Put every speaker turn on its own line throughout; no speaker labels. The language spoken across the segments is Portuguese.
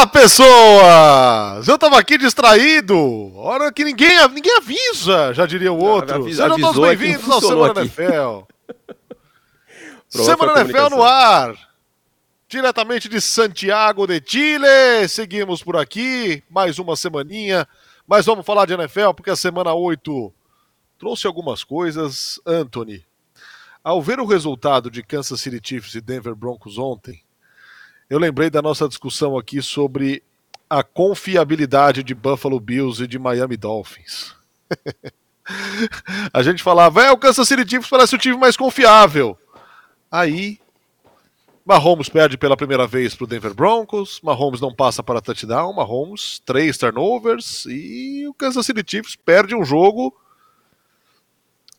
Olá, pessoas! Eu tava aqui distraído. Hora que ninguém, ninguém avisa, já diria o outro.
avisa-
Sejam todos
é
bem-vindos
não
ao Semana
aqui.
NFL. Semana NFL no ar. Diretamente de Santiago de Chile. Seguimos por aqui, mais uma semaninha. Mas vamos falar de NFL porque a semana 8 trouxe algumas coisas. Anthony, ao ver o resultado de Kansas City Chiefs e Denver Broncos ontem, eu lembrei da nossa discussão aqui sobre a confiabilidade de Buffalo Bills e de Miami Dolphins. a gente falava, é, o Kansas City Chiefs parece o time mais confiável. Aí, Mahomes perde pela primeira vez para o Denver Broncos, Mahomes não passa para touchdown, Mahomes três turnovers e o Kansas City Chiefs perde um jogo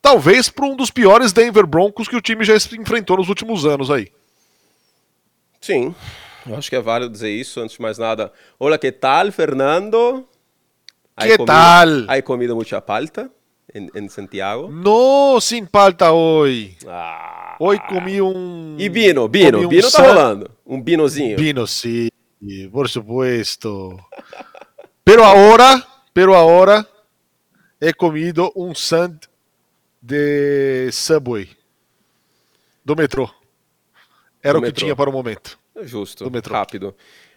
talvez para um dos piores Denver Broncos que o time já enfrentou nos últimos anos aí.
Sim, eu acho que é válido dizer isso. Antes de mais nada, olá, que tal, Fernando?
Que tal?
Hay comido mucha palta en, en Santiago?
No sin palta hoy.
Ah.
Hoy comi um.
E Bino, Bino,
comi um
Bino tá
san-
rolando. Um Binozinho.
Vino, sí, por supuesto. Pero ahora, pero ahora he comido un sand de Subway do metrô. Era
Do
o que
metrô.
tinha para o momento.
Justo,
do metrô.
rápido.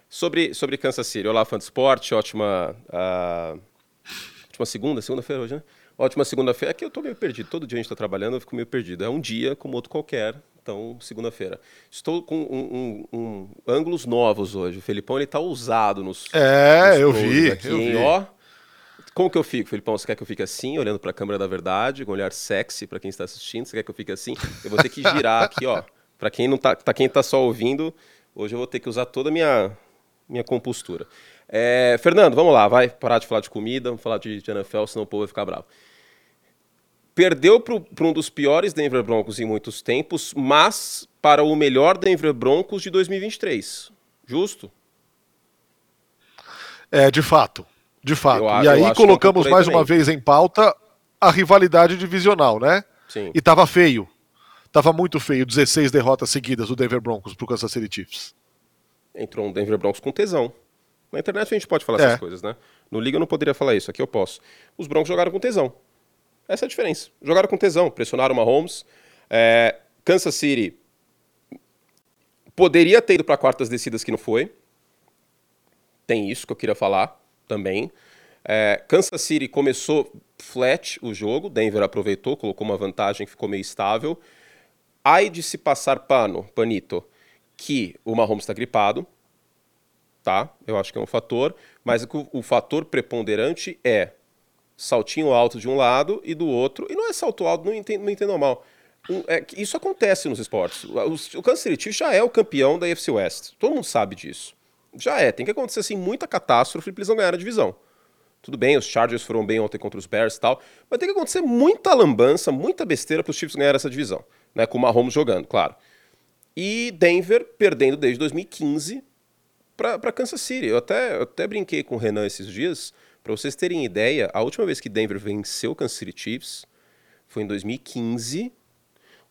Sobre, sobre Kansas City, olá, fã de esporte, ótima, ah, ótima segunda, segunda-feira hoje, né? Ótima segunda-feira. Aqui eu tô meio perdido, todo dia a gente tá trabalhando, eu fico meio perdido. É um dia como outro qualquer, então segunda-feira. Estou com um, um- um- ângulos novos hoje. O Felipão, ele tá ousado nos
É,
nos
eu vi,
Aqui,
eu vi.
Ó, como que eu fico, Felipão? Você quer que eu fique assim, olhando para a câmera da verdade, com um olhar sexy para quem está assistindo? Você quer que eu fique assim? Eu vou ter que girar aqui, ó. Para quem não tá, tá quem tá só ouvindo, hoje eu vou ter que usar toda a minha minha compostura. É, Fernando, vamos lá, vai parar de falar de comida, vamos falar de, de NFL, senão o povo vai ficar bravo. Perdeu para um dos piores Denver Broncos em muitos tempos, mas para o melhor Denver Broncos de 2023. Justo?
É, de fato. De fato.
Eu
e aí colocamos mais uma
também.
vez em pauta a rivalidade divisional, né?
Sim.
E tava feio. Tava muito feio. 16 derrotas seguidas do Denver Broncos pro Kansas City Chiefs.
entrou um Denver Broncos com tesão. Na internet a gente pode falar
É.
essas coisas, né? No Liga eu não poderia falar isso, aqui eu posso. Os Broncos jogaram com tesão. Essa é a diferença. Jogaram com tesão, pressionaram o Mahomes. É, Kansas City poderia ter ido para quartas descidas que não foi. Tem isso que eu queria falar também. É, Kansas City começou flat o jogo, Denver aproveitou, colocou uma vantagem que ficou meio estável. Aí de se passar pano, panito, que o Mahomes está gripado, tá? Eu acho que é um fator, mas o, o fator preponderante é saltinho alto de um lado e do outro, e não é salto alto, não entendo, não entendam mal. Um, é isso acontece nos esportes. O, o Kansas City já é o campeão da AFC West. Todo mundo sabe disso. Já é. Tem que acontecer assim muita catástrofe para eles não ganharem a divisão. Tudo bem, os Chargers foram bem ontem contra os Bears e tal, mas tem que acontecer muita lambança, muita besteira para os Chiefs ganharem essa divisão, né? Com o Mahomes jogando, claro. E Denver perdendo desde 2015 para Kansas City. Eu até, eu até brinquei com o Renan esses dias, para vocês terem ideia, a última vez que Denver venceu o Kansas City Chiefs foi em 2015.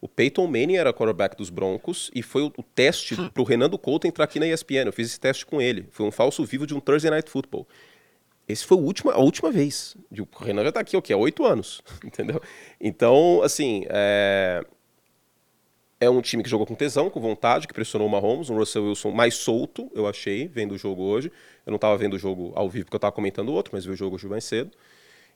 O Peyton Manning era quarterback dos Broncos e foi o, o teste para o Renan do Couto entrar aqui na ESPN. Eu fiz esse teste com ele. Foi um falso vivo de um Thursday Night Football. Esse foi a última, a última vez. O Renan já tá aqui, o quê? Há oito anos, entendeu? Então, assim, é... é um time que jogou com tesão, com vontade, que pressionou o Mahomes, um Russell Wilson mais solto, eu achei, vendo o jogo hoje. Eu não estava vendo o jogo ao vivo porque eu estava comentando outro, mas vi o jogo hoje mais cedo.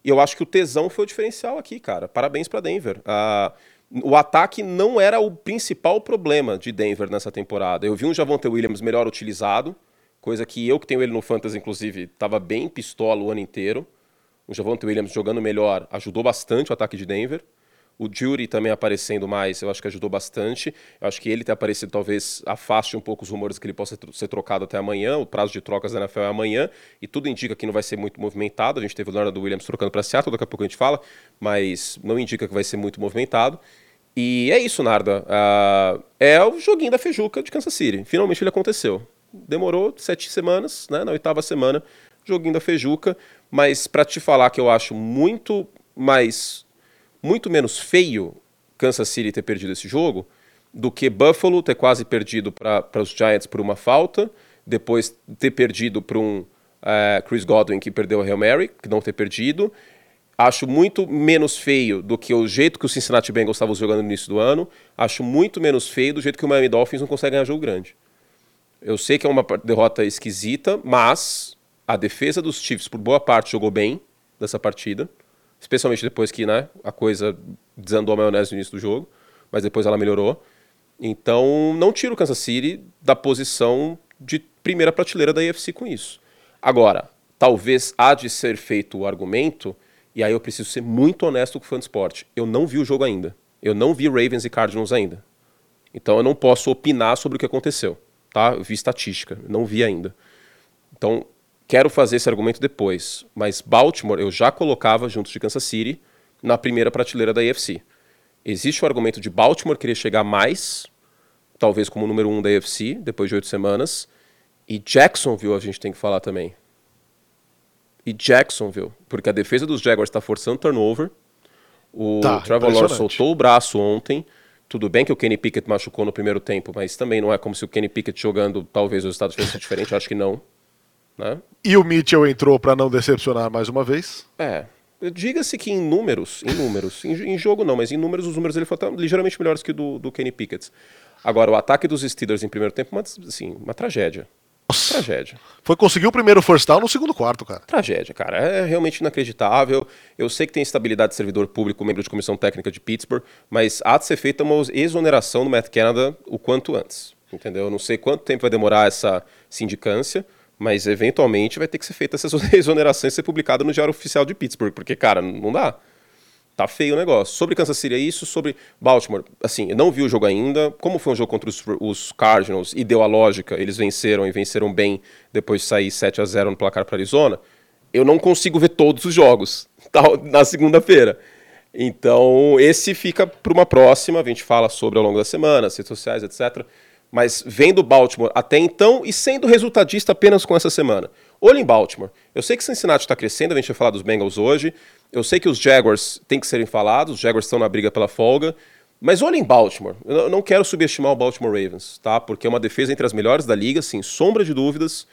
E eu acho que o tesão foi o diferencial aqui, cara. Parabéns para Denver. Ah, o ataque não era o principal problema de Denver nessa temporada. Eu vi um Javonte Williams melhor utilizado, coisa que eu que tenho ele no Fantasy, inclusive, estava bem pistola o ano inteiro. O Javonte Williams jogando melhor ajudou bastante o ataque de Denver. O Jury também aparecendo mais, eu acho que ajudou bastante. Eu acho que ele ter aparecido talvez afaste um pouco os rumores que ele possa ser trocado até amanhã. O prazo de trocas da NFL é amanhã e tudo indica que não vai ser muito movimentado. A gente teve o Leonard Williams trocando para Seattle, daqui a pouco a gente fala, mas não indica que vai ser muito movimentado. E é isso, Narda. Ah, é o joguinho da Fejuca de Kansas City. Finalmente ele aconteceu. Demorou sete semanas, né? Na oitava semana, joguinho da Fejuca. Mas para te falar que eu acho muito mais muito menos feio Kansas City ter perdido esse jogo do que Buffalo ter quase perdido para os Giants por uma falta, depois ter perdido para um uh, Chris Godwin que perdeu o Hail Mary, que não ter perdido. Acho muito menos feio do que o jeito que o Cincinnati Bengals estava jogando no início do ano. Acho muito menos feio do jeito que o Miami Dolphins não consegue ganhar jogo grande. Eu sei que é uma derrota esquisita, mas a defesa dos Chiefs, por boa parte, jogou bem nessa partida. Especialmente depois que né, a coisa desandou a maionese no início do jogo. Mas depois ela melhorou. Então, não tiro o Kansas City da posição de primeira prateleira da AFC com isso. Agora, talvez há de ser feito o argumento, e aí eu preciso ser muito honesto com o fã de esporte. Eu não vi o jogo ainda. Eu não vi Ravens e Cardinals ainda. Então eu não posso opinar sobre o que aconteceu. Tá? Eu vi estatística, não vi ainda. Então, quero fazer esse argumento depois. Mas Baltimore eu já colocava junto de Kansas City na primeira prateleira da AFC. Existe o argumento de Baltimore querer chegar mais, talvez como número um da AFC, depois de oito semanas. E Jacksonville a gente tem que falar também. E Jacksonville, porque a defesa dos Jaguars está forçando turnover. O tá, Trevor Lawrence soltou o braço ontem. Tudo bem que o Kenny Pickett machucou no primeiro tempo, mas também não é como se o Kenny Pickett jogando, talvez o resultado fosse diferente, acho que não. Né?
E o Mitchell entrou para não decepcionar mais uma vez.
É, Diga-se que em números, em números, em, em, jogo não, mas em números, os números dele foram ligeiramente melhores que o do, do Kenny Pickett. Agora, o ataque dos Steelers em primeiro tempo, uma, assim, uma tragédia. Nossa. Tragédia.
Foi conseguir o primeiro first down no segundo quarto, cara.
Tragédia, cara. É realmente inacreditável. Eu sei que tem estabilidade de servidor público, membro de comissão técnica de Pittsburgh, mas há de ser feita uma exoneração do Matt Canada o quanto antes. Entendeu? Eu não sei quanto tempo vai demorar essa sindicância, mas eventualmente vai ter que ser feita essa exoneração e ser publicada no Diário Oficial de Pittsburgh, porque, cara, não dá. Tá feio o negócio. Sobre Kansas City é isso, sobre Baltimore, assim, eu não vi o jogo ainda. Como foi um jogo contra os, os Cardinals e deu a lógica, eles venceram e venceram bem depois de sair 7 a 0 no placar para Arizona. Eu não consigo ver todos os jogos na segunda-feira. Então, esse fica para uma próxima, a gente fala sobre ao longo da semana, redes sociais, etc mas vendo Baltimore até então e sendo resultadista apenas com essa semana. Olha em Baltimore. Eu sei que Cincinnati está crescendo, a gente vai falar dos Bengals hoje. Eu sei que os Jaguars têm que serem falados, os Jaguars estão na briga pela folga. Mas olha em Baltimore. Eu não quero subestimar o Baltimore Ravens, tá? Porque é uma defesa entre as melhores da liga, sem sombra de dúvidas.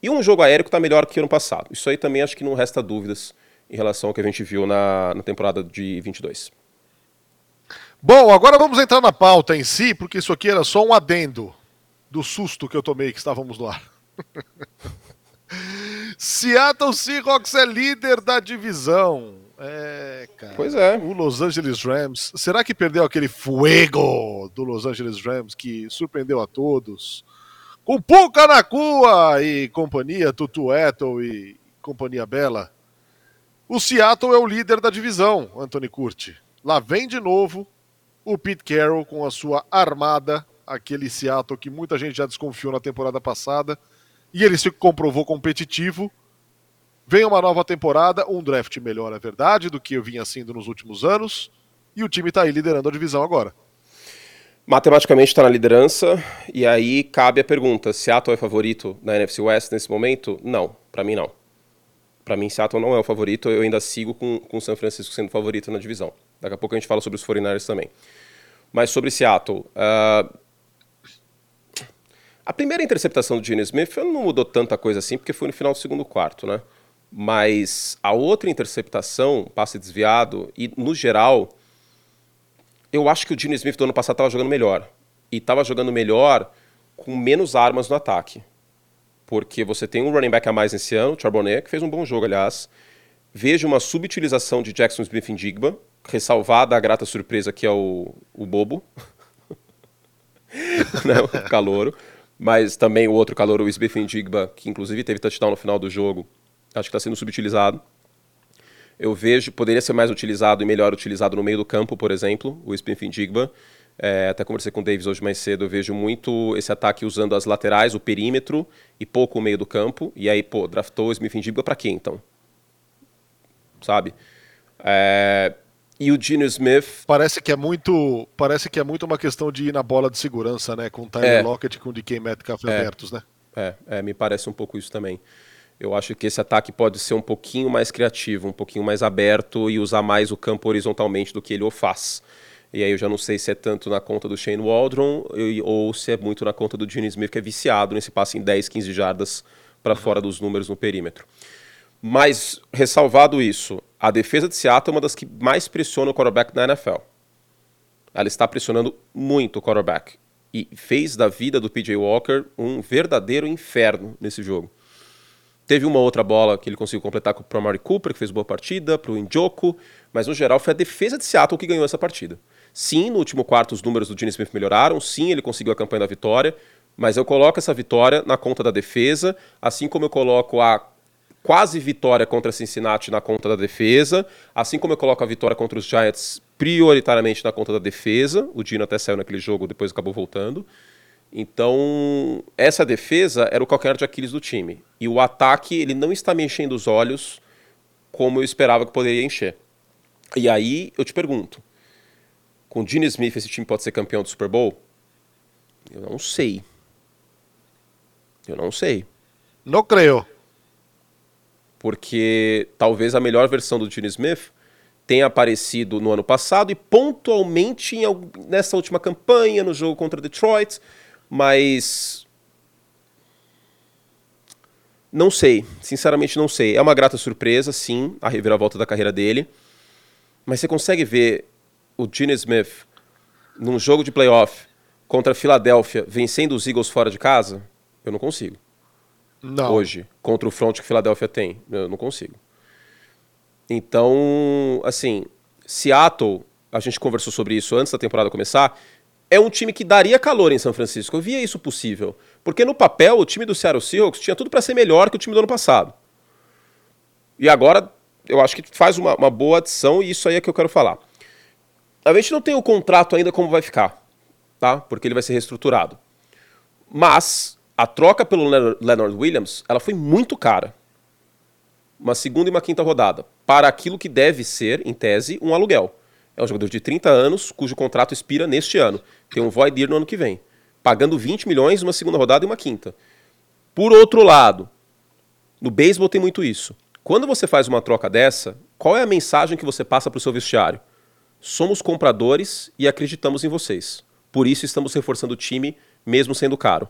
E um jogo aéreo que está melhor que ano passado. Isso aí também acho que não resta dúvidas em relação ao que a gente viu na, na temporada de 22.
Bom, agora vamos entrar na pauta em si, porque isso aqui era só um adendo do susto que eu tomei que estávamos no ar. Seattle Seahawks é líder da divisão. É, cara.
Pois é.
O Los Angeles Rams. Será que perdeu aquele fuego do Los Angeles Rams que surpreendeu a todos? Com Puka Nakua e companhia, Tutu Eto e companhia Bela. O Seattle é o líder da divisão, Anthony Curti. Lá vem de novo o Pete Carroll com a sua armada, aquele Seattle que muita gente já desconfiou na temporada passada, e ele se comprovou competitivo. Vem uma nova temporada, um draft melhor, é verdade, do que eu vinha sendo nos últimos anos, e o time está aí liderando a divisão agora.
Matematicamente está na liderança, e aí cabe a pergunta: Seattle é favorito na NFC West nesse momento? Não, para mim não. Para mim, Seattle não é o favorito, eu ainda sigo com o San Francisco sendo favorito na divisão. Daqui a pouco a gente fala sobre os 49ers também. Mas sobre Seattle. Uh, a primeira interceptação do Gene Smith não mudou tanta coisa assim, porque foi no final do segundo quarto, né? Mas a outra interceptação, passe desviado, e no geral, eu acho que o Gene Smith do ano passado estava jogando melhor. E estava jogando melhor com menos armas no ataque. Porque você tem um running back a mais nesse ano, Charbonnet, que fez um bom jogo, aliás. Vejo uma subutilização de Jackson Smith em Digba, ressalvada a grata surpresa que é o, o Bobo, né, o calouro, mas também o outro calouro, o Smith Digba, que inclusive teve touchdown no final do jogo, acho que está sendo subutilizado. Eu vejo, poderia ser mais utilizado e melhor utilizado no meio do campo, por exemplo, o Smith Digba. É, até conversei com o Davis hoje mais cedo, eu vejo muito esse ataque usando as laterais, o perímetro e pouco o meio do campo. E aí, pô, draftou o Smith Digba para quê então? Sabe? É, e o Geno Smith.
Parece que é muito. Parece que é muito uma questão de ir na bola de segurança, né? Com o Tyler é. Lockett com o DK Metcalf é. abertos, né?
É, é, me parece um pouco isso também. Eu acho que esse ataque pode ser um pouquinho mais criativo, um pouquinho mais aberto e usar mais o campo horizontalmente do que ele o faz. E aí eu já não sei se é tanto na conta do Shane Waldron ou se é muito na conta do Gene Smith, que é viciado nesse passe em 10, 15 jardas para fora dos números no perímetro. Mas, ressalvado isso, a defesa de Seattle é uma das que mais pressiona o quarterback na NFL. Ela está pressionando muito o quarterback. E fez da vida do PJ Walker um verdadeiro inferno nesse jogo. Teve uma outra bola que ele conseguiu completar para o Amari Cooper, que fez boa partida, para o Njoku, mas no geral foi a defesa de Seattle que ganhou essa partida. Sim, no último quarto os números do Gene Smith melhoraram, sim, ele conseguiu a campanha da vitória, mas eu coloco essa vitória na conta da defesa, assim como eu coloco a quase vitória contra Cincinnati na conta da defesa, assim como eu coloco a vitória contra os Giants prioritariamente na conta da defesa. O Dino até saiu naquele jogo, depois acabou voltando. Então, essa defesa era o calcanhar de Aquiles do time. E o ataque, ele não está me enchendo os olhos como eu esperava que poderia encher. E aí, eu te pergunto, com o Gene Smith esse time pode ser campeão do Super Bowl? Eu não sei. Eu não sei.
Não creio
porque talvez a melhor versão do Gene Smith tenha aparecido no ano passado e pontualmente em, nessa última campanha, no jogo contra Detroit, mas. Não sei, sinceramente não sei. É uma grata surpresa, sim, a reviravolta da carreira dele. Mas você consegue ver o Gene Smith num jogo de playoff contra a Filadélfia vencendo os Eagles fora de casa? Eu não consigo. Não. hoje contra o front que a Filadélfia tem. Eu não consigo. Então, assim, Seattle, a gente conversou sobre isso antes da temporada começar, é um time que daria calor em São Francisco. Eu via isso possível. Porque no papel, o time do Seattle Seahawks tinha tudo para ser melhor que o time do ano passado. E agora, eu acho que faz uma, uma boa adição e isso aí é que eu quero falar. A gente não tem o contrato ainda como vai ficar, tá? Porque ele vai ser reestruturado. Mas a troca pelo Leonard Williams ela foi muito cara. Uma segunda e uma quinta rodada. Para aquilo que deve ser, em tese, um aluguel. É um jogador de 30 anos, cujo contrato expira neste ano. Tem um void year no ano que vem. Pagando 20 milhões uma segunda rodada e uma quinta. Por outro lado, no beisebol tem muito isso. Quando você faz uma troca dessa, qual é a mensagem que você passa para o seu vestiário? Somos compradores e acreditamos em vocês. Por isso estamos reforçando o time, mesmo sendo caro.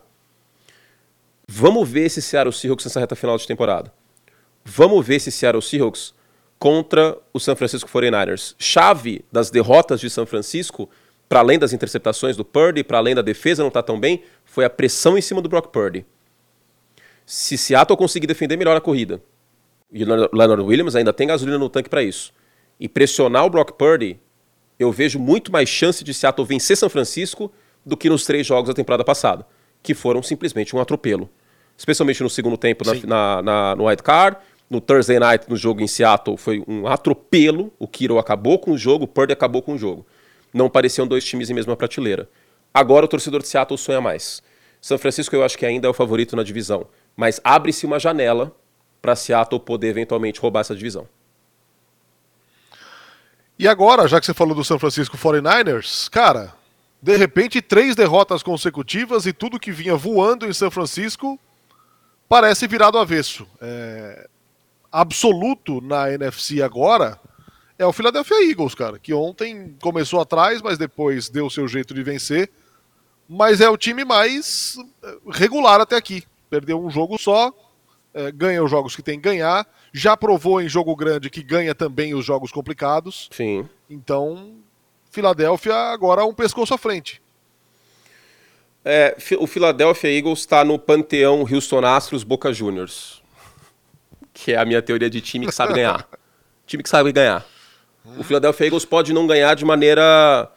Vamos ver esse Seattle Seahawks nessa reta final de temporada. Vamos ver esse Seattle Seahawks contra o San Francisco 49ers. Chave das derrotas de São Francisco, para além das interceptações do Purdy, para além da defesa não estar tá tão bem, foi a pressão em cima do Brock Purdy. Se Seattle conseguir defender melhor a corrida, e o Leonard Williams ainda tem gasolina no tanque para isso, e pressionar o Brock Purdy, eu vejo muito mais chance de Seattle vencer São Francisco do que nos três jogos da temporada passada que foram simplesmente um atropelo. Especialmente no segundo tempo na, na, na, no White Card. No Thursday Night, no jogo em Seattle, foi um atropelo. O Kiro acabou com o jogo, o Purdy acabou com o jogo. Não pareciam dois times em mesma prateleira. Agora o torcedor de Seattle sonha mais. São Francisco eu acho que ainda é o favorito na divisão. Mas abre-se uma janela para Seattle poder eventualmente roubar essa divisão.
E agora, já que você falou do São Francisco 49ers, cara, de repente, três derrotas consecutivas e tudo que vinha voando em São Francisco parece virar do avesso. É... Absoluto na NFC agora é o Philadelphia Eagles, cara, que ontem começou atrás, mas depois deu seu jeito de vencer. Mas é o time mais é, regular até aqui. Perdeu um jogo só, ganha os jogos que tem que ganhar. Já provou em jogo grande que ganha também os jogos complicados.
Sim.
Então Filadélfia agora um pescoço à frente.
É, o Philadelphia Eagles está no panteão Houston Astros Boca Juniors, que é a minha teoria de time que sabe ganhar. time que sabe ganhar. O Philadelphia Eagles pode não ganhar de maneira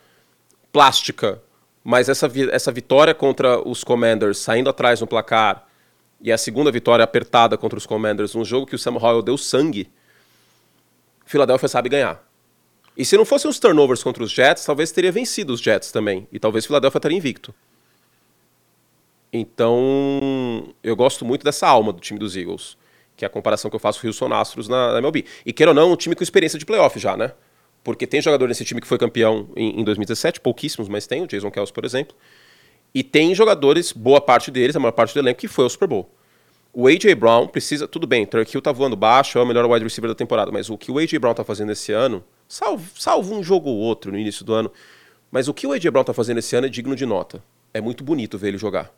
plástica, mas essa, essa vitória contra os Commanders, saindo atrás no placar, e a segunda vitória apertada contra os Commanders, um jogo que o Sam Howell deu sangue, Philadelphia sabe ganhar. E se não fossem os turnovers contra os Jets, talvez teria vencido os Jets também. E talvez o Philadelphia estaria invicto. Então, eu gosto muito dessa alma do time dos Eagles, que é a comparação que eu faço com o Houston Astros na, na MLB. E queira ou não, um time com experiência de playoff já, né? Porque tem jogador nesse time que foi campeão em, em 2017, pouquíssimos, mas tem, o Jason Kelsey, por exemplo. E tem jogadores, boa parte deles, a maior parte do elenco, que foi ao Super Bowl. O A.J. Brown precisa. Tudo bem, Turk Hill tá voando baixo, é o melhor wide receiver da temporada, mas o que o A.J. Brown tá fazendo esse ano salvo, salvo um jogo ou outro no início do ano, Mas o que o A.J. Brown tá fazendo esse ano é digno de nota. É muito bonito ver ele jogar.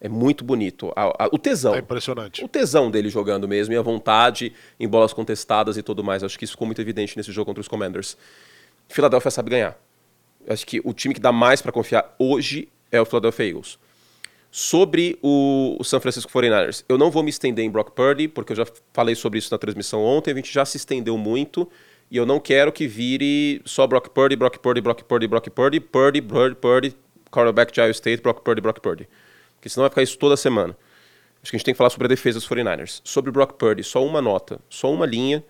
É muito bonito. A, a, o tesão. É
impressionante.
O tesão dele jogando mesmo e a vontade em bolas contestadas e tudo mais. Acho que isso ficou muito evidente nesse jogo contra os Commanders. Philadelphia sabe ganhar. Acho que o time que dá mais para confiar hoje é o Philadelphia Eagles. Sobre o, o San Francisco 49ers, eu não vou me estender em Brock Purdy, porque eu já falei sobre isso na transmissão ontem, a gente já se estendeu muito, e eu não quero que vire só Brock Purdy, Brock Purdy, Brock Purdy, Brock Purdy, Purdy, Purdy, Purdy, quarterback de Iowa State, Brock Purdy, Brock Purdy. Porque senão vai ficar isso toda semana. Acho que a gente tem que falar sobre a defesa dos 49ers. Sobre Brock Purdy, só uma nota, só uma linha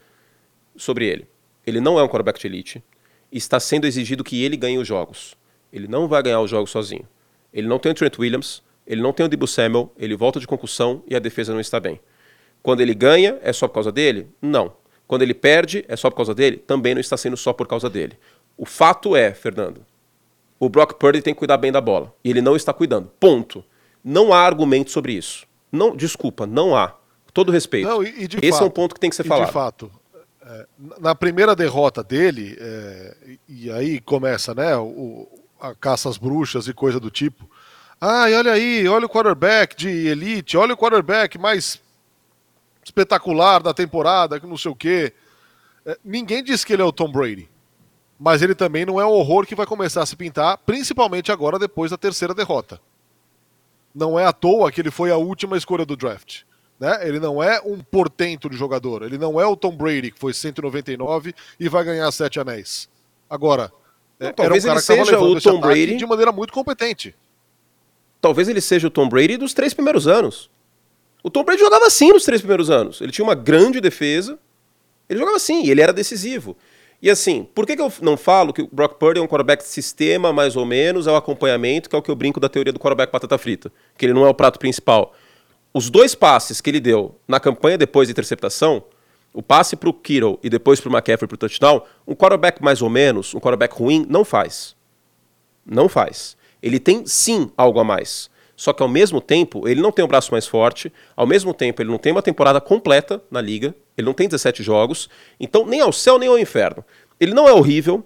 sobre ele. Ele não é um quarterback de elite. Está sendo exigido que ele ganhe os jogos. Ele não vai ganhar os jogos sozinho. Ele não tem o Trent Williams, ele não tem o Debo Samuel, ele volta de concussão e a defesa não está bem. Quando ele ganha, é só por causa dele? Não. Quando ele perde, é só por causa dele? Também não está sendo só por causa dele. O fato é, Fernando, o Brock Purdy tem que cuidar bem da bola. E ele não está cuidando. Ponto. Não há argumento sobre isso. Não, desculpa, não há. Todo respeito. Não, e, e Esse fato, é um ponto que tem que ser falado.
De fato, é, na primeira derrota dele, é, e aí começa né, o, a caça às bruxas e coisa do tipo. Ai, olha aí, olha o quarterback de elite, olha o quarterback mais espetacular da temporada, que não sei o quê. É, ninguém disse que ele é o Tom Brady. Mas ele também não é o horror que vai começar a se pintar, principalmente agora depois da terceira derrota. Não é à toa que ele foi a última escolha do draft. Né? Ele não é um portento de jogador. Ele não é o Tom Brady, que foi 199 e vai ganhar sete anéis. Agora,
não, talvez um ele seja o Tom Brady
de maneira muito competente
talvez ele seja o Tom Brady dos três primeiros anos. O Tom Brady jogava assim nos três primeiros anos. Ele tinha uma grande defesa, ele jogava assim, e ele era decisivo. E assim, por que, que eu não falo que o Brock Purdy é um quarterback de sistema, mais ou menos, é o acompanhamento, que é o que eu brinco da teoria do quarterback batata frita, que ele não é o prato principal. Os dois passes que ele deu na campanha depois da interceptação, o passe para o Kittle e depois para o McCaffrey para o touchdown, um quarterback mais ou menos, um quarterback ruim, não faz. Não faz. Ele tem sim algo a mais. Só que ao mesmo tempo, ele não tem o braço mais forte, ao mesmo tempo, ele não tem uma temporada completa na liga, ele não tem 17 jogos, então nem ao céu nem ao inferno. Ele não é horrível.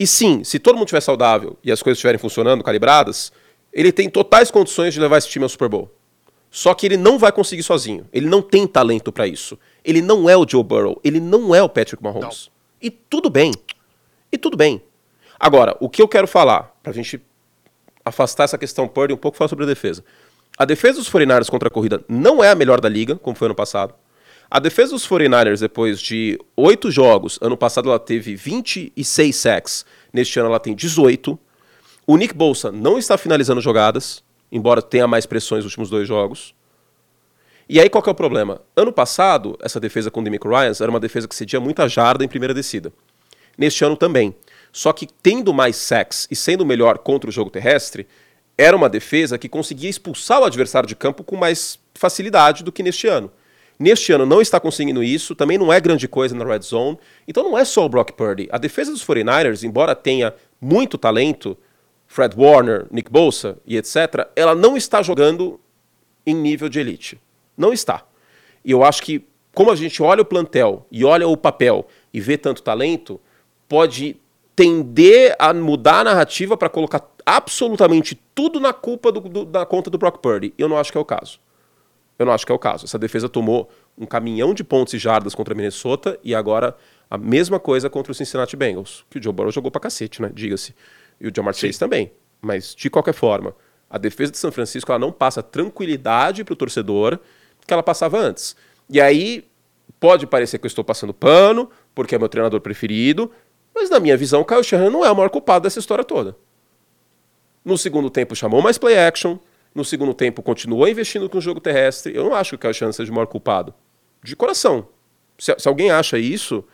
E sim, se todo mundo estiver saudável e as coisas estiverem funcionando, calibradas, ele tem totais condições de levar esse time ao Super Bowl. Só que ele não vai conseguir sozinho. Ele não tem talento para isso. Ele não é o Joe Burrow, ele não é o Patrick Mahomes. Não. E tudo bem. E tudo bem. Agora, o que eu quero falar, pra gente afastar essa questão Purdy um pouco falar sobre a defesa. A defesa dos 49ers contra a corrida não é a melhor da liga, como foi ano passado. A defesa dos 49ers, depois de oito jogos, ano passado ela teve 26 sacks, neste ano ela tem 18. O Nick Bolsa não está finalizando jogadas, embora tenha mais pressões nos últimos dois jogos. E aí qual que é o problema? Ano passado, essa defesa com o Demico Ryans era uma defesa que cedia muita jarda em primeira descida. Neste ano também. Só que tendo mais sacks e sendo melhor contra o jogo terrestre, era uma defesa que conseguia expulsar o adversário de campo com mais facilidade do que neste ano. Neste ano não está conseguindo isso, também não é grande coisa na red zone. Então não é só o Brock Purdy. A defesa dos 49ers, embora tenha muito talento, Fred Warner, Nick Bosa e etc., ela não está jogando em nível de elite. Não está. E eu acho que, como a gente olha o plantel e olha o papel e vê tanto talento, pode tender a mudar a narrativa para colocar absolutamente tudo na culpa do, do, na conta do Brock Purdy. Eu não acho que é o caso. Eu não acho que é o caso. Essa defesa tomou um caminhão de pontos e jardas contra a Minnesota e agora a mesma coisa contra o Cincinnati Bengals, que o Joe Burrow jogou pra cacete, né? Diga-se. E o Jamar Chase também. Mas, de qualquer forma, a defesa de São Francisco ela não passa tranquilidade pro torcedor que ela passava antes. E aí, pode parecer que eu estou passando pano, porque é meu treinador preferido, mas na minha visão, Kyle Shanahan não é o maior culpado dessa história toda. No segundo tempo chamou mais play action, no segundo tempo continuou investindo com o jogo terrestre. Eu não acho que o Kyle Shanahan seja o maior culpado. De coração. Se, se alguém acha isso,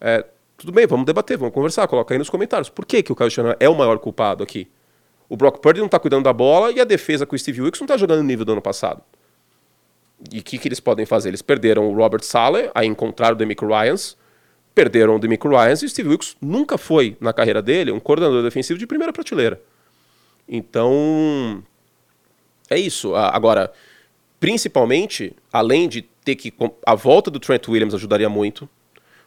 é, tudo bem, vamos debater, vamos conversar, coloca aí nos comentários. Por que, que o Kyle Shanahan é o maior culpado aqui? O Brock Purdy não está cuidando da bola e a defesa com o Steve Wilkes não está jogando no nível do ano passado. E o que, que eles podem fazer? Eles perderam o Robert Saleh, aí encontraram o Demico Ryans, perderam o Demico Ryans e o Steve Wilkes nunca foi, na carreira dele, um coordenador defensivo de primeira prateleira. Então, é isso. Agora, principalmente, além de ter que. A volta do Trent Williams ajudaria muito,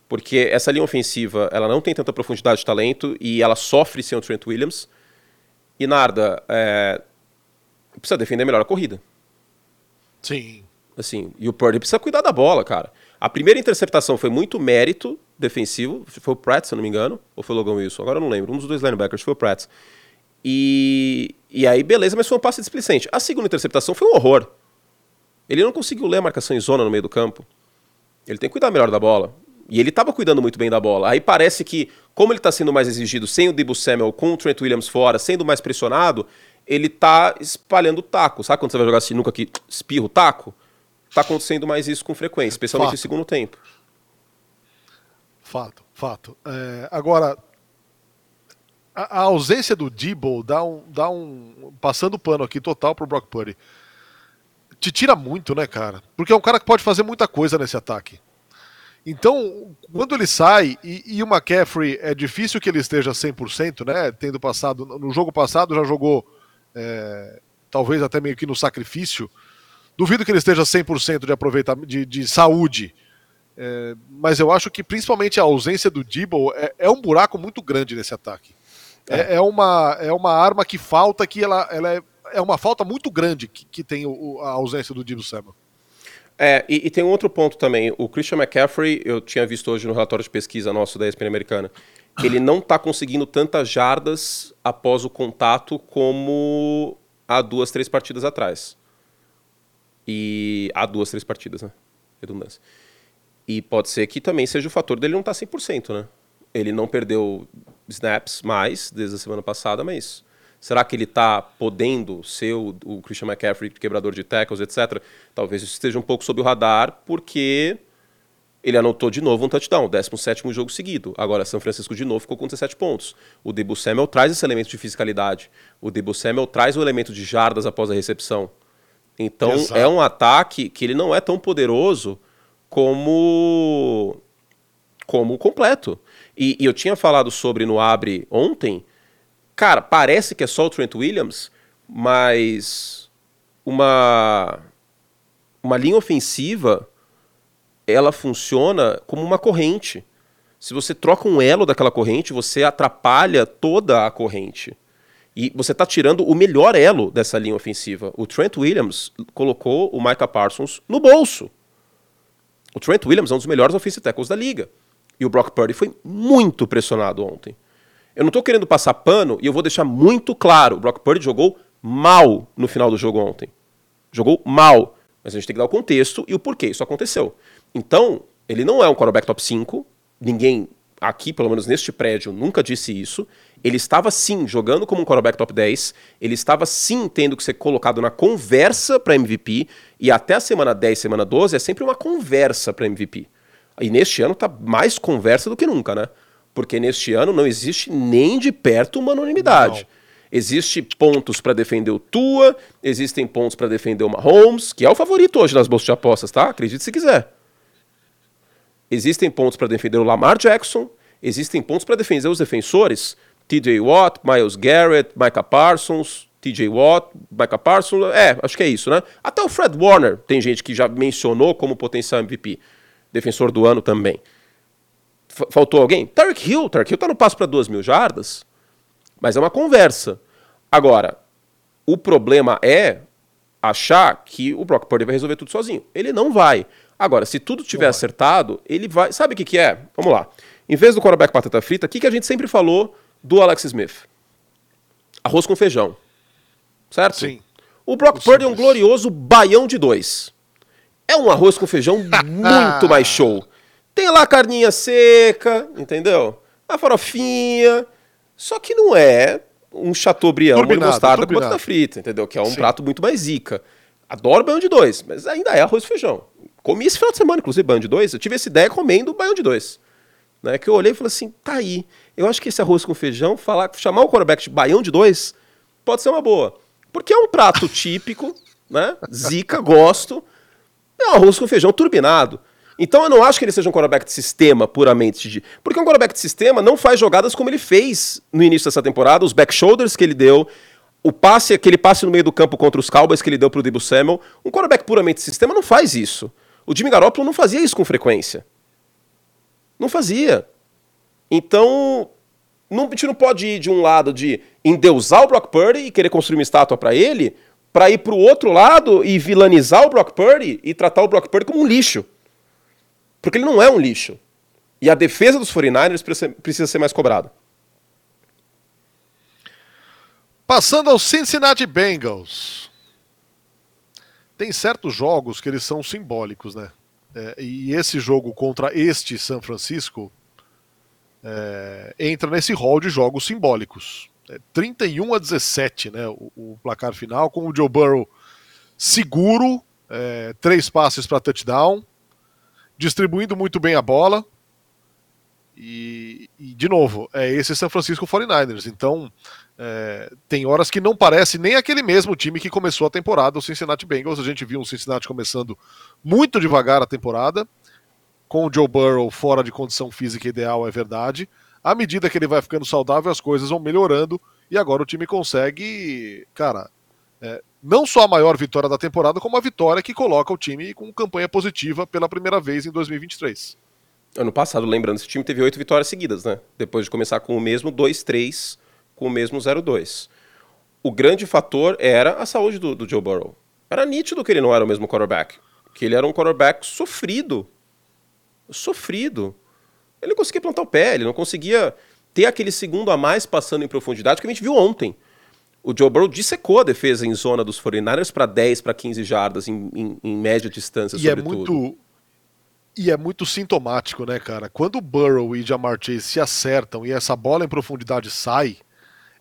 Porque essa linha ofensiva, ela não tem tanta profundidade de talento e ela sofre sem o Trent Williams. E Narda, é, precisa defender melhor a corrida.
Sim.
Assim, e o Purdy precisa cuidar da bola, cara. A primeira interceptação foi muito mérito defensivo. Foi o Pratt, se eu não me engano. Ou foi o Logan Wilson? Agora eu não lembro. Um dos dois linebackers foi o Pratt. E, e aí, beleza, mas foi um passe displicente. A segunda interceptação foi um horror. Ele não conseguiu ler a marcação em zona no meio do campo. Ele tem que cuidar melhor da bola. E ele estava cuidando muito bem da bola. Aí parece que, como ele está sendo mais exigido sem o Debo Samuel, com o Trent Williams fora, sendo mais pressionado, ele está espalhando o taco. Sabe quando você vai jogar sinuca que espirra o taco? Está acontecendo mais isso com frequência, especialmente fato. no segundo tempo.
Fato, fato. É, agora, a, a, ausência do Debo dá um, dá um. Passando o pano aqui total pro Brock Purdy. Te tira muito, né, cara? Porque é um cara que pode fazer muita coisa nesse ataque. Então, quando ele sai, e, e o McCaffrey é difícil que ele esteja 100%, né? Tendo passado. No jogo passado já jogou. É, talvez até meio que no sacrifício. Duvido que ele esteja 100% de aproveitamento de, de saúde. É, mas eu acho que principalmente a ausência do Debo é, é um buraco muito grande nesse ataque. É, é, é uma, é uma arma que falta, que ela, ela é, é uma falta muito grande que, que tem o, a ausência do Debo Samuel.
É, e, e, tem um outro ponto também. O Christian McCaffrey, eu tinha visto hoje no relatório de pesquisa nosso da ESPN americana, ele não está conseguindo tantas jardas após o contato como há duas, três partidas atrás. E há duas, três partidas, né? Redundância. E pode ser que também seja o fator dele não estar tá 100%, né? Ele não perdeu snaps mais desde a semana passada, mas será que ele está podendo ser o, o, Christian McCaffrey, quebrador de tackles, etc? Talvez isso esteja um pouco sob o radar, porque ele anotou de novo um touchdown, 17º jogo seguido. Agora, São Francisco de novo ficou com 17 pontos. O Debo Samuel traz esse elemento de fisicalidade. O Debo Samuel traz o elemento de jardas após a recepção. Então Exato. é um ataque que ele não é tão poderoso como como completo. E, e, eu tinha falado sobre no Abre ontem. Cara, parece que é só o Trent Williams, mas uma uma linha ofensiva ela funciona como uma corrente. Se você troca um elo daquela corrente, você atrapalha toda a corrente. E você está tirando o melhor elo dessa linha ofensiva. O Trent Williams colocou o Micah Parsons no bolso. O Trent Williams é um dos melhores offensive tackles da liga. E o Brock Purdy foi muito pressionado ontem. Eu não estou querendo passar pano e eu vou deixar muito claro: o Brock Purdy jogou mal no final do jogo ontem. Jogou mal. Mas a gente tem que dar o contexto e o porquê isso aconteceu. Então, ele não é um quarterback top 5. Ninguém aqui, pelo menos neste prédio, nunca disse isso. Ele estava sim jogando como um quarterback top 10, ele estava sim tendo que ser colocado na conversa para MVP, e até a semana 10, semana 12 é sempre uma conversa para MVP. E neste ano tá mais conversa do que nunca, né? Porque neste ano não existe nem de perto uma unanimidade. Não. Existe pontos para defender o Tua, existem pontos para defender o Mahomes, que é o favorito hoje nas bolsas de apostas, tá? Acredite se quiser. Existem pontos para defender o Lamar Jackson, existem pontos para defender os defensores, TJ Watt, Miles Garrett, Micah Parsons, TJ Watt, Micah Parsons, é, acho que é isso, né? Até o Fred Warner tem gente que já mencionou como potencial MVP, defensor do ano também. F faltou alguém? Tarek Hill, Tarek Hill tá no passo para duas mil jardas, mas é uma conversa. Agora, o problema é achar que o Brock Purdy vai resolver tudo sozinho. Ele não vai. Agora, se tudo tiver acertado, ele vai. Sabe o que, que é? Vamos lá. Em vez do quarterback batata frita, o que, que a gente sempre falou do Alex Smith? Arroz com feijão. Certo?
Sim.
O Brock Purdy é um glorioso baião de dois. É um arroz com feijão muito mais show. Tem lá a carninha seca, entendeu? A farofinha. Só que não é um chateaubriand de mostarda com batata frita, entendeu? Que é um Sim. prato muito mais zica. Adoro baião de dois, mas ainda é arroz e feijão. Comi esse final de semana, inclusive, baião de dois. Eu tive essa ideia comendo baião de dois. Né, que eu olhei e falei assim, tá aí. Eu acho que esse arroz com feijão, falar, chamar o quarterback de baião de dois, pode ser uma boa. Porque é um prato típico, né? Zica, gosto. É um arroz com feijão turbinado. Então eu não acho que ele seja um quarterback de sistema puramente. Porque um quarterback de sistema não faz jogadas como ele fez no início dessa temporada, os back shoulders que ele deu, o passe, aquele passe no meio do campo contra os Cowboys que ele deu pro Debo Samuel. Um quarterback puramente de sistema não faz isso. O Jimmy Garoppolo não fazia isso com frequência. Não fazia. Então, não, a gente não pode ir de um lado de endeusar o Brock Purdy e querer construir uma estátua para ele, para ir para o outro lado e vilanizar o Brock Purdy e tratar o Brock Purdy como um lixo. Porque ele não é um lixo. E a defesa dos 49ers precisa ser mais cobrada.
Passando aos Cincinnati Bengals. Tem certos jogos que eles são simbólicos, né? É, e esse jogo contra este San Francisco é, entra nesse rol de jogos simbólicos. É 31 a 17, né? O, o, placar final, com o Joe Burrow seguro, é, três passes para touchdown, distribuindo muito bem a bola. E, e, de novo, é esse San Francisco 49ers. Então, é, tem horas que não parece nem aquele mesmo time que começou a temporada, o Cincinnati Bengals. A gente viu o Cincinnati começando muito devagar a temporada, com o Joe Burrow fora de condição física ideal, é verdade. À medida que ele vai ficando saudável, as coisas vão melhorando e agora o time consegue, cara, é, não só a maior vitória da temporada, como a vitória que coloca o time com campanha positiva pela primeira vez em 2023.
Ano passado, lembrando, esse time teve oito vitórias seguidas, né? Depois de começar com o mesmo 2-3, com o mesmo 0-2. O grande fator era a saúde do, do, Joe Burrow. Era nítido que ele não era o mesmo quarterback. Que ele era um quarterback sofrido. Sofrido. Ele não conseguia plantar o pé, ele não conseguia ter aquele segundo a mais passando em profundidade que a gente viu ontem. O Joe Burrow dissecou a defesa em zona dos 49ers para 10, para 15 jardas em, em, em média distância,
e é sobretudo. É muito e é muito sintomático, né, cara? Quando o Burrow e Jamar Chase se acertam e essa bola em profundidade sai,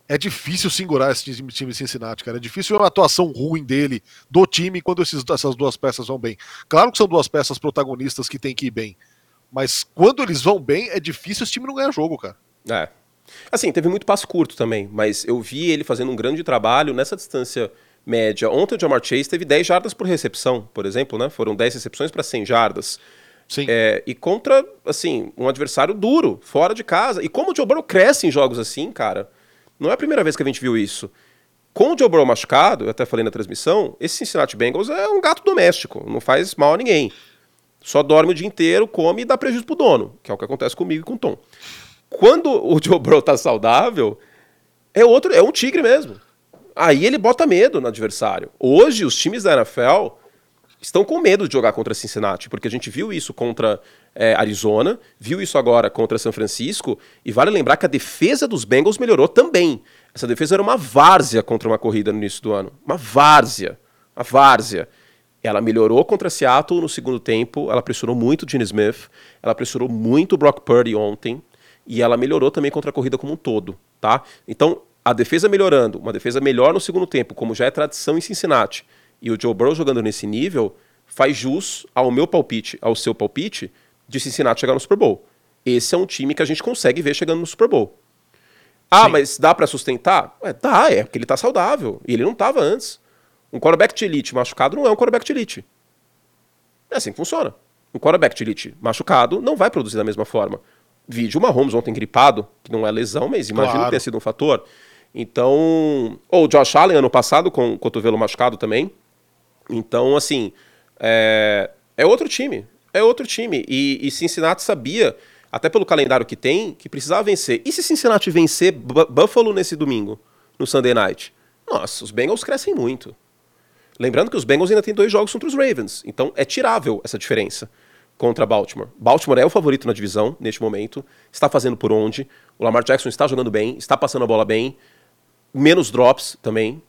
é difícil segurar esse time, time Cincinnati, cara. É difícil ver uma atuação ruim dele, do time, quando esses, essas duas peças vão bem. Claro que são duas peças protagonistas que tem que ir bem. Mas quando eles vão bem, é difícil esse time não ganhar jogo, cara.
É. Assim, teve muito passo curto também, mas eu vi ele fazendo um grande trabalho nessa distância média. Ontem o Jamar Chase teve 10 jardas por recepção, por exemplo, né? Foram 10 recepções para 100 jardas.
Sim.
É, e contra, assim, um adversário duro, fora de casa. E como o Joe Burrow cresce em jogos assim, cara, não é a primeira vez que a gente viu isso. Com o Joe Burrow machucado, eu até falei na transmissão, esse Cincinnati Bengals é um gato doméstico, não faz mal a ninguém. Só dorme o dia inteiro, come e dá prejuízo pro dono, que é o que acontece comigo e com o Tom. Quando o Joe Burrow tá saudável, é outro, é um tigre mesmo. Aí ele bota medo no adversário. Hoje, os times da NFL estão com medo de jogar contra Cincinnati, porque a gente viu isso contra é, Arizona, viu isso agora contra São Francisco, e vale lembrar que a defesa dos Bengals melhorou também. Essa defesa era uma várzea contra uma corrida no início do ano. Uma várzea. Uma várzea. Ela melhorou contra Seattle no segundo tempo, ela pressionou muito o Gene Smith, ela pressionou muito o Brock Purdy ontem, e ela melhorou também contra a corrida como um todo, tá? Então, a defesa melhorando, uma defesa melhor no segundo tempo, como já é tradição em Cincinnati, e o Joe Burrow jogando nesse nível faz jus ao meu palpite, ao seu palpite, de Cincinnati chegar no Super Bowl. Esse é um time que a gente consegue ver chegando no Super Bowl. Ah, Sim. mas dá para sustentar? É, dá, é porque ele tá saudável. E ele não tava antes. Um quarterback de elite machucado não é um quarterback de elite. É assim que funciona. Um quarterback de elite machucado não vai produzir da mesma forma. Vídeo Mahomes ontem gripado, que não é lesão, mas imagina claro. que tenha sido um fator. Então, ou o Josh Allen ano passado com o cotovelo machucado também. Então, assim, é, é outro time. É outro time. E, e, Cincinnati sabia, até pelo calendário que tem, que precisava vencer. E se Cincinnati vencer Buffalo nesse domingo, no Sunday Night? Nossa, os Bengals crescem muito. Lembrando que os Bengals ainda têm dois jogos contra os Ravens. Então é tirável essa diferença contra Baltimore. Baltimore é o favorito na divisão neste momento. Está fazendo por onde. O Lamar Jackson está jogando bem, está passando a bola bem. Menos drops também.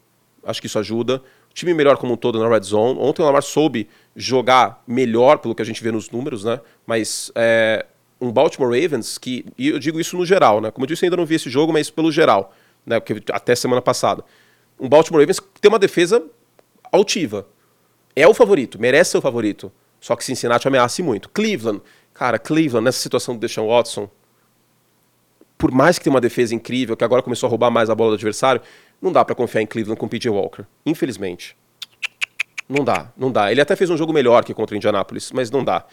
Acho que isso ajuda time melhor como um todo na red zone. Ontem o Lamar soube jogar melhor, pelo que a gente vê nos números, né? Mas é, um Baltimore Ravens que, e eu digo isso no geral, né? Como eu disse, ainda não vi esse jogo, mas pelo geral, né? Porque até semana passada. Um Baltimore Ravens que tem uma defesa altiva. É o favorito, merece ser o favorito. Só que Cincinnati ameaça muito. Cleveland, cara, Cleveland, nessa situação do Deshaun Watson, por mais que tenha uma defesa incrível, que agora começou a roubar mais a bola do adversário, não dá para confiar em Cleveland com o PJ Walker. Infelizmente. Não dá, não dá. Ele até fez um jogo melhor que contra o Indianapolis, mas não dá.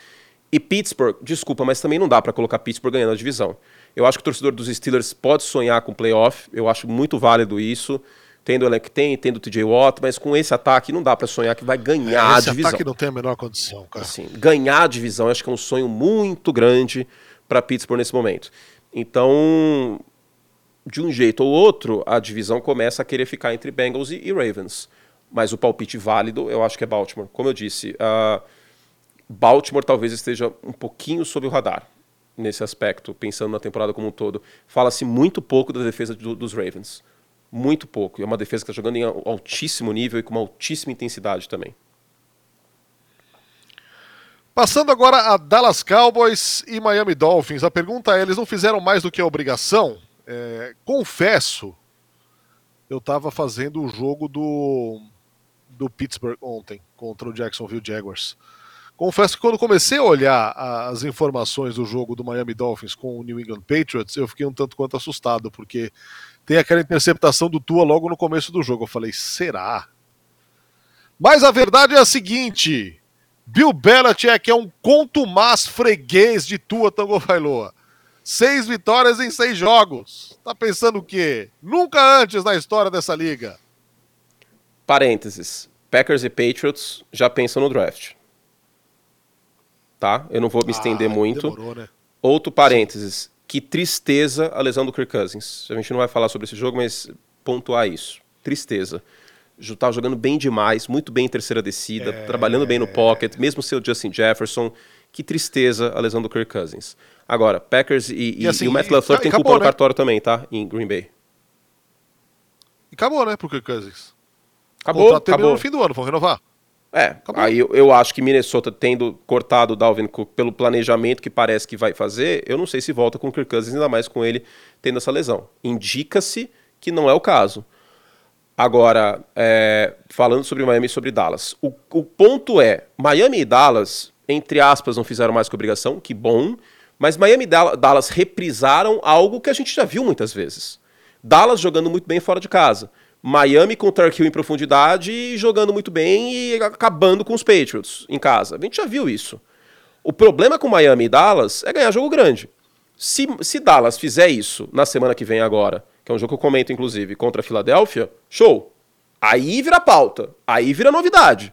E Pittsburgh, desculpa, mas também não dá para colocar Pittsburgh ganhando a divisão. Eu acho que o torcedor dos Steelers pode sonhar com playoff, eu acho muito válido isso. Tendo o elenco que tem, tendo o TJ Watt, mas com esse ataque não dá para sonhar que vai ganhar esse a divisão. Esse
ataque não tem a menor condição, cara.
Assim, ganhar a divisão, acho que é um sonho muito grande para Pittsburgh nesse momento. Então, de um jeito ou outro, a divisão começa a querer ficar entre Bengals e, e Ravens. Mas o palpite válido, eu acho que é Baltimore. Como eu disse, uh, Baltimore talvez esteja um pouquinho sob o radar nesse aspecto, pensando na temporada como um todo. Fala-se muito pouco da defesa do, dos Ravens. Muito pouco. E é uma defesa que está jogando em altíssimo nível e com uma altíssima intensidade também.
Passando agora a Dallas Cowboys e Miami Dolphins. A pergunta é: eles não fizeram mais do que a obrigação? É, confesso, eu estava fazendo o jogo do, do Pittsburgh ontem contra o Jacksonville Jaguars. Confesso que quando comecei a olhar as informações do jogo do Miami Dolphins com o New England Patriots, eu fiquei um tanto quanto assustado, porque tem aquela interceptação do Tua logo no começo do jogo. Eu falei, será? Mas a verdade é a seguinte: Bill Belichick é um contumaz freguês de Tua Tango Bailoa. Seis vitórias em seis jogos. Tá pensando o quê? Nunca antes na história dessa liga.
Parênteses. Packers e Patriots já pensam no draft. Tá? Eu não vou me estender ah, muito. Demorou, né? Outro parênteses. Que tristeza a lesão do Kirk Cousins. A gente não vai falar sobre esse jogo, mas pontuar isso. Tristeza. Tava jogando bem demais, muito bem em terceira descida, é... trabalhando bem no pocket, mesmo seu Justin Jefferson. Que tristeza a lesão do Kirk Cousins. Agora, Packers e, e, assim, e o Matt LaFleur tem culpa né? no cartório também, tá? Em Green Bay.
E acabou, né, pro Kirk Cousins.
Acabou, acabou.
no fim do ano, vão renovar.
É, acabou. aí eu, eu, acho que Minnesota tendo cortado o Dalvin Cook pelo planejamento que parece que vai fazer, eu não sei se volta com o Kirk Cousins, ainda mais com ele tendo essa lesão. Indica-se que não é o caso. Agora, é, falando sobre Miami e sobre Dallas, o, o ponto é, Miami e Dallas, entre aspas, não fizeram mais que obrigação, que bom, mas Miami e Dallas reprisaram algo que a gente já viu muitas vezes. Dallas jogando muito bem fora de casa. Miami com o Turk Hill em profundidade e jogando muito bem e acabando com os Patriots em casa. A gente já viu isso. O problema com Miami e Dallas é ganhar jogo grande. Se, se Dallas fizer isso na semana que vem agora, que é um jogo que eu comento inclusive, contra a Filadélfia, show. Aí vira pauta. Aí vira novidade.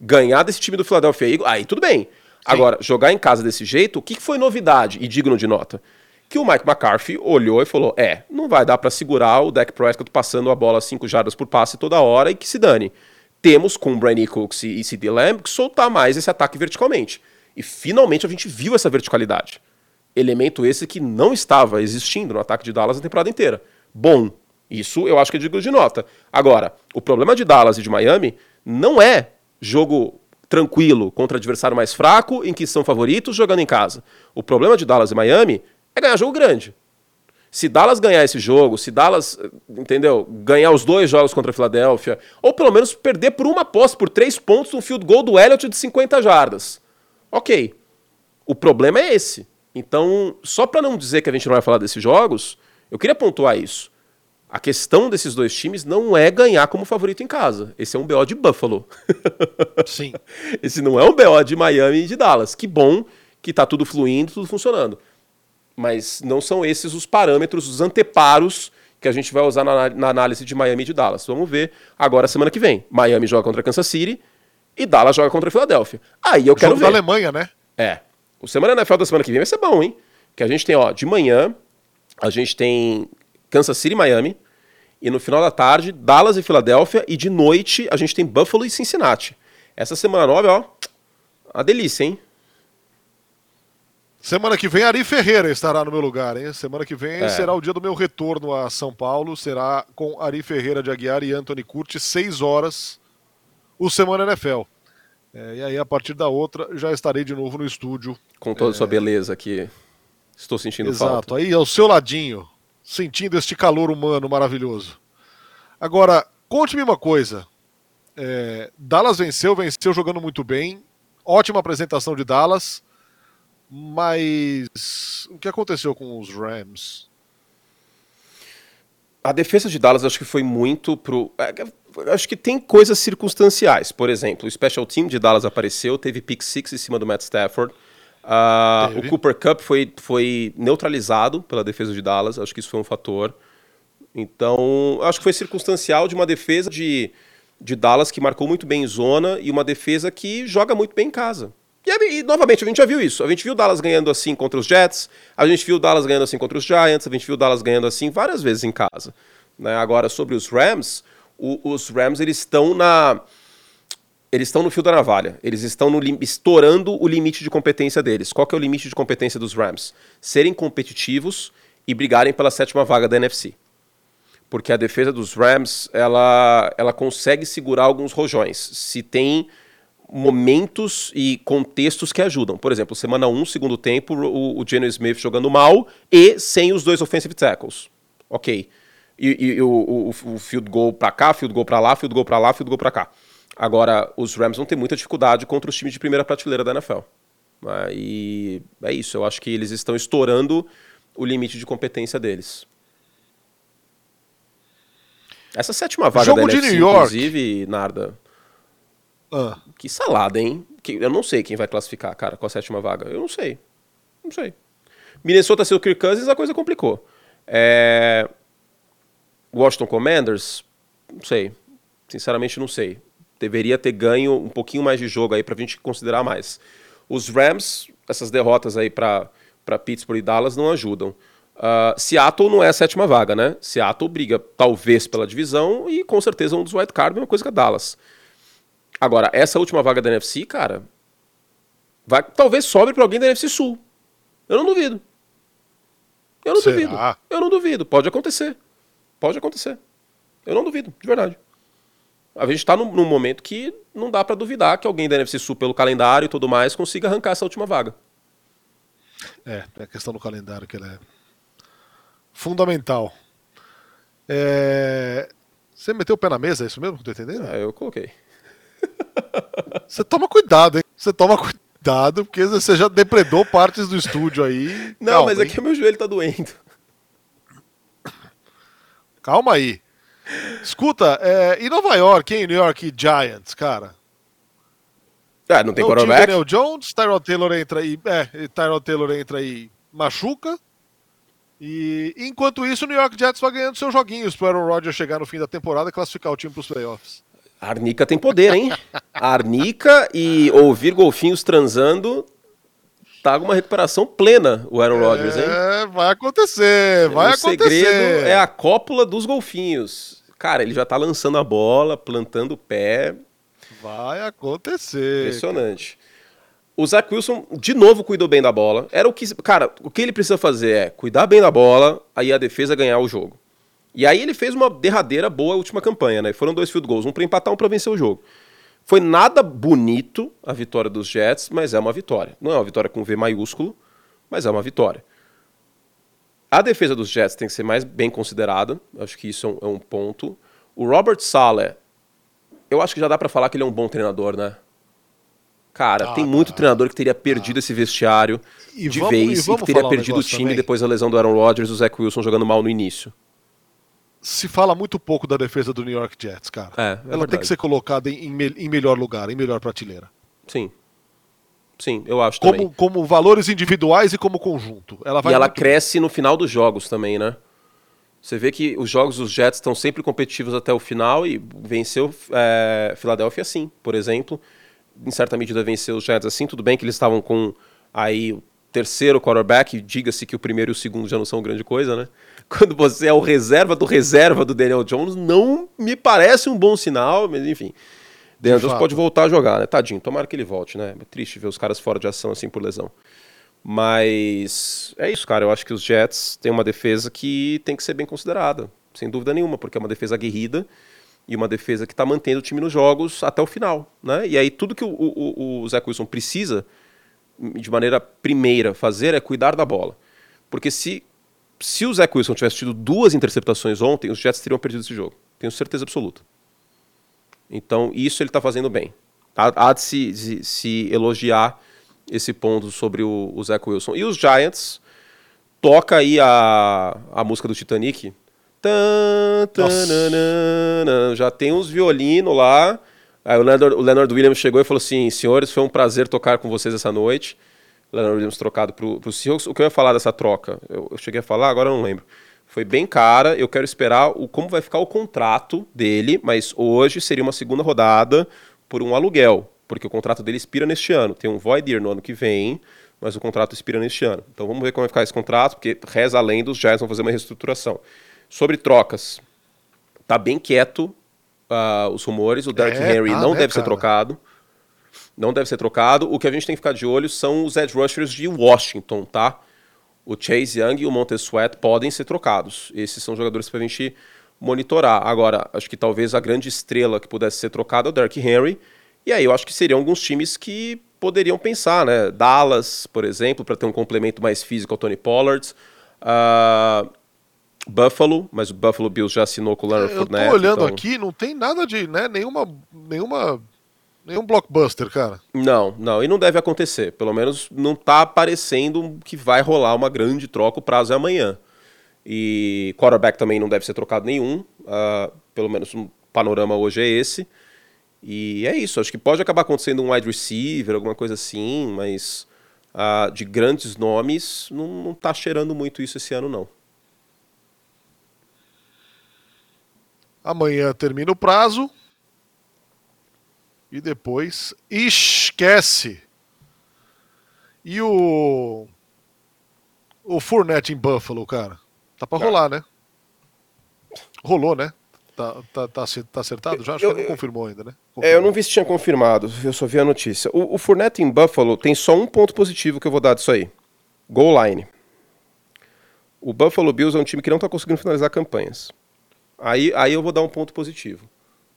Ganhar desse time do Philadelphia aí, aí tudo bem. Agora, jogar em casa desse jeito, o que foi novidade e digno de nota? Que o Mike McCarthy olhou e falou: é, não vai dar para segurar o Dak Prescott passando a bola 5 jardas por passe toda hora e que se dane. Temos com o Brandon Cooks e CD Lamb que soltar mais esse ataque verticalmente. E finalmente a gente viu essa verticalidade. Elemento esse que não estava existindo no ataque de Dallas a temporada inteira. Bom, isso eu acho que é digno de nota. Agora, o problema de Dallas e de Miami não é jogo tranquilo contra adversário mais fraco, em que são favoritos, jogando em casa. O problema de Dallas e Miami é ganhar jogo grande. Se Dallas ganhar esse jogo, se Dallas, entendeu, ganhar os dois jogos contra a Filadélfia, ou pelo menos perder por uma posse, por três pontos, um field goal do Elliott de 50 jardas. Ok. O problema é esse. Então, só para não dizer que a gente não vai falar desses jogos, eu queria pontuar isso. A questão desses dois times não é ganhar como favorito em casa. Esse é um BO de Buffalo.
Sim.
Esse não é um BO de Miami e de Dallas. Que bom que tá tudo fluindo, tudo funcionando. Mas não são esses os parâmetros, os anteparos que a gente vai usar na, na análise de Miami e de Dallas. Vamos ver agora semana que vem. Miami joga contra Kansas City e Dallas joga contra a Filadélfia. Aí eu quero ver. da
Alemanha, né?
É. O Semana NFL da semana que vem vai ser bom, hein? Que a gente tem, ó, de manhã, a gente tem Kansas City e Miami. E no final da tarde, Dallas e Filadélfia. E de noite, a gente tem Buffalo e Cincinnati. Essa semana nova, ó, a delícia, hein?
Semana que vem, Ari Ferreira estará no meu lugar, hein? Semana que vem é. será o dia do meu retorno a São Paulo. Será com Ari Ferreira de Aguiar e Anthony Curti, 6 horas, o Semana NFL. É, e aí, a partir da outra, já estarei de novo no estúdio.
Com toda a é... sua beleza que estou sentindo
Exato.
falta.
Exato, aí ao seu ladinho sentindo este calor humano maravilhoso. Agora, conte-me uma coisa. É, Dallas venceu, venceu jogando muito bem. Ótima apresentação de Dallas. Mas o que aconteceu com os Rams?
A defesa de Dallas acho que foi muito pro. É, acho que tem coisas circunstanciais. Por exemplo, o special team de Dallas apareceu, teve pick six em cima do Matt Stafford. Uh, o Cooper Cup foi, foi neutralizado pela defesa de Dallas, acho que isso foi um fator. Então, acho que foi circunstancial de uma defesa de, de Dallas que marcou muito bem em zona e uma defesa que joga muito bem em casa. E, e, novamente, a gente já viu isso. A gente viu o Dallas ganhando assim contra os Jets, a gente viu o Dallas ganhando assim contra os Giants, a gente viu o Dallas ganhando assim várias vezes em casa. Né? Agora, sobre os Rams, o, os Rams eles estão na. Eles estão no fio da navalha. Eles estão no, estourando o limite de competência deles. Qual que é o limite de competência dos Rams? Serem competitivos e brigarem pela sétima vaga da NFC. Porque a defesa dos Rams, ela, ela consegue segurar alguns rojões. Se tem momentos e contextos que ajudam. Por exemplo, semana 1, segundo tempo, o, o Geno Smith jogando mal e sem os dois offensive tackles. Ok. E, e o, o, o, field goal pra cá, field goal pra lá, field goal pra lá, field goal pra cá. Agora, os Rams vão ter muita dificuldade contra os times de primeira prateleira da NFL. Né? E é isso, eu acho que eles estão estourando o limite de competência deles. Essa sétima vaga
Jogo
da
de
NFC,
New York.
inclusive, Narda,
Ah,
que salada, hein? Que- Eu não sei quem vai classificar, cara, com a sétima vaga. Eu não sei. Não sei. Minnesota seu Kirk Cousins, a coisa complicou. É... Washington Commanders, não sei. Sinceramente, não sei. Deveria ter ganho um pouquinho mais de jogo aí pra gente considerar mais. Os Rams, essas derrotas aí pra, pra Pittsburgh e Dallas não ajudam. Ah, Seattle não é a sétima vaga, né? Seattle briga talvez pela divisão e com certeza um dos wild card, mesma coisa que a Dallas. Agora, essa última vaga da NFC, cara, vai, talvez sobre para alguém da NFC Sul. Eu não duvido. Eu não
Será?
duvido. Eu não duvido. Pode acontecer. Pode acontecer. Eu não duvido, de verdade. A gente tá num, num momento que não dá para duvidar que alguém da NFC Sul, pelo calendário e tudo mais, consiga arrancar essa última vaga.
é, é a questão do calendário que ela é fundamental. É, Você meteu o pé na mesa, é isso mesmo que eu tô entendendo?
É, eu coloquei.
Você toma cuidado, hein? Você toma cuidado, porque você já depredou partes do estúdio aí.
Não,
Calma,
mas
hein?
aqui o meu joelho tá doendo.
Calma aí. Escuta, é, e Nova York, hein? New York Giants, cara.
Ah, não tem
Não tinha o
quarterback?
Daniel Jones, Tyrod Taylor entra aí. É, Tyrod Taylor entra aí, machuca. E enquanto isso, o New York Jets vai ganhando seus joguinhos pro Aaron Rodgers chegar no fim da temporada e classificar o time pros playoffs.
A Arnica tem poder, hein? A Arnica e ouvir golfinhos transando tá com uma recuperação plena, o Aaron Rodgers, hein?
É, vai acontecer, vai
o
acontecer.
segredo é a cópula dos golfinhos. Cara, ele já tá lançando a bola, plantando o pé.
Vai acontecer.
Impressionante. O Zach Wilson, de novo, cuidou bem da bola. Era o que. Cara, o que ele precisa fazer é cuidar bem da bola, aí a defesa ganhar o jogo. E aí ele fez uma derradeira boa última campanha, né? Foram dois field goals, um pra empatar, um pra vencer o jogo. Foi nada bonito a vitória dos Jets, mas é uma vitória. Não é uma vitória com V maiúsculo, mas é uma vitória. A defesa dos Jets tem que ser mais bem considerada. Acho que isso é um, é um ponto. O Robert Saleh, eu acho que já dá pra falar que ele é um bom treinador, né? Cara,
Ah,
tem muito
tá.
treinador que teria perdido esse vestiário
E
de
vamos- e
vez e,
vamos
que teria
falar um
perdido o time
também.
depois da lesão do Aaron Rodgers e o Zach Wilson jogando mal no início.
Se fala muito pouco da defesa do New York Jets, cara.
É, é
Ela tem
verdade.
que ser colocada em, em me- em melhor lugar, em melhor prateleira.
Sim. Sim, eu acho
Como,
também.
como valores individuais e como conjunto. Ela vai
E ela
muito-
cresce no final dos jogos também, né? Você vê que os jogos dos Jets estão sempre competitivos até o final e venceu é, Filadélfia assim, por exemplo. Em certa medida venceu os Jets assim. Tudo bem que eles estavam com aí o terceiro quarterback, diga-se que o primeiro e o segundo já não são grande coisa, né? Quando você é o reserva do reserva do Daniel Jones, não me parece um bom sinal, mas enfim. Daniel Jones pode voltar a jogar, né? Tadinho, tomara que ele volte, né? É triste ver os caras fora de ação assim por lesão. Mas é isso, cara. Eu acho que os Jets têm uma defesa que tem que ser bem considerada, sem dúvida nenhuma, porque é uma defesa aguerrida e uma defesa que está mantendo o time nos jogos até o final, né? E aí tudo que o, o, o Zach Wilson precisa, de maneira primeira, fazer é cuidar da bola. Porque se, se o Zach Wilson tivesse tido duas interceptações ontem, os Jets teriam perdido esse jogo. Tenho certeza absoluta. Então, isso ele está fazendo bem. Há, há de se, se, se elogiar esse ponto sobre o, o Zach Wilson. E os Giants, toca aí a, a música do Titanic. Tan, tan,
Nossa.
nanana. já tem uns violinos lá. Aí o Leonard, o Leonard Williams chegou e falou assim: senhores, foi um prazer tocar com vocês essa noite. Leonard Williams trocado pro, pro Seahawks. O que eu ia falar dessa troca? Eu, eu cheguei a falar, agora eu não lembro. Foi bem cara, eu quero esperar o, como vai ficar o contrato dele, mas hoje seria uma segunda rodada por um aluguel. porque o contrato dele expira neste ano. Tem um void year no ano que vem, mas o contrato expira neste ano. Então vamos ver como vai ficar esse contrato, porque reza além dos Giants vão fazer uma reestruturação. Sobre trocas, tá bem quieto uh, os rumores. O Derrick é, Henry tá, não né, deve cara? ser trocado. Não deve ser trocado. O que a gente tem que ficar de olho são os edge rushers de Washington, tá? O Chase Young e o Montez Sweat podem ser trocados. Esses são jogadores para a gente monitorar. Agora, acho que talvez a grande estrela que pudesse ser trocada é o Derrick Henry. E aí eu acho que seriam alguns times que poderiam pensar, né? Dallas, por exemplo, para ter um complemento mais físico ao Tony Pollard. Uh, Buffalo, mas o Buffalo Bills já assinou com o Leonard
Fournette. Eu tô olhando então... aqui, não tem nada de, né, nenhuma, nenhuma, nenhum blockbuster, cara.
Não, não, e não deve acontecer. Pelo menos não tá parecendo que vai rolar uma grande troca, o prazo é amanhã. E quarterback também não deve ser trocado nenhum, uh, pelo menos o panorama hoje é esse. E é isso, acho que pode acabar acontecendo um wide receiver, alguma coisa assim, mas uh, de grandes nomes não, não tá cheirando muito isso esse ano, não.
Amanhã termina o prazo. E depois esquece. E o. O Fournette em Buffalo, cara. Tá pra rolar, né? Rolou, né? Tá, tá, tá, tá acertado já? Acho eu, que não confirmou ainda, né?
Confirmou. É, eu não vi se tinha confirmado, eu só vi a notícia. O, o Fournette em Buffalo tem só um ponto positivo que eu vou dar disso aí. Goal line. O Buffalo Bills é um time que não tá conseguindo finalizar campanhas. Aí, aí eu vou dar um ponto positivo.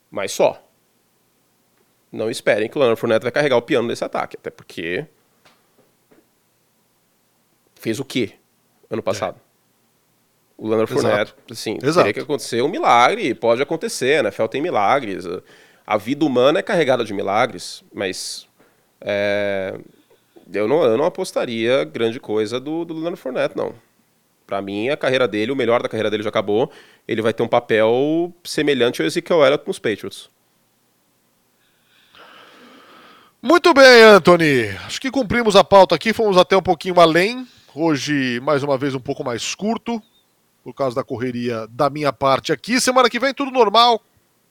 Mas só. Não esperem que o Leonard Fournette vai carregar o piano desse ataque. Até porque. Fez o quê ano passado? É. O Leonard. Fournette, assim, Exato. teria que acontecer um milagre. Pode acontecer, né? Fel tem milagres. A vida humana é carregada de milagres, mas. É, eu, não, eu não apostaria grande coisa do, do Leonard Fournette, não. Para mim, a carreira dele, o melhor da carreira dele já acabou. Ele vai ter um papel semelhante ao Ezekiel Elliott com os Patriots.
Muito bem, Anthony. Acho que cumprimos a pauta aqui, fomos até um pouquinho além. Hoje, mais uma vez, um pouco mais curto, por causa da correria da minha parte aqui. Semana que vem, tudo normal,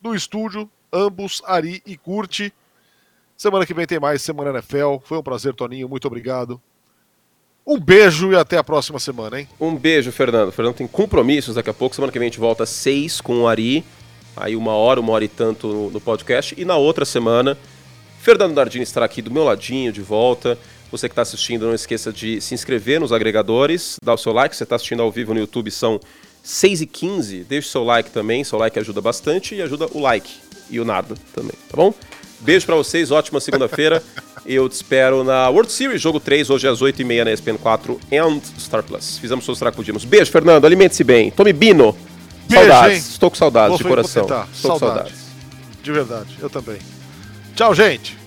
no estúdio, ambos, Ari e Curte. Semana que vem tem mais Semana NFL. Foi um prazer, Toninho. Muito obrigado. Um beijo e até a próxima semana, hein?
Um beijo, Fernando. O Fernando tem compromissos daqui a pouco. Semana que vem a gente volta às seis com o Ari. Aí uma hora, uma hora e tanto no, no podcast. E na outra semana, Fernando Nardini estará aqui do meu ladinho, de volta. Você que está assistindo, não esqueça de se inscrever nos agregadores, dar o seu like. Você está assistindo ao vivo no YouTube, são 6 e 15 Deixe seu like também, seu like ajuda bastante e ajuda o like e o nada também, tá bom? Beijo para vocês, ótima segunda-feira. Eu te espero na World Series, jogo 3, hoje às 8h30 na ESPN 4 and Star Plus. Fizemos todos os que podíamos. Beijo, Fernando. Alimente-se bem. Tome Bino. Beijo, saudades. Hein? Estou com saudades Vou de coração. Estou saudades. com saudades.
De verdade, eu também. Tchau, gente.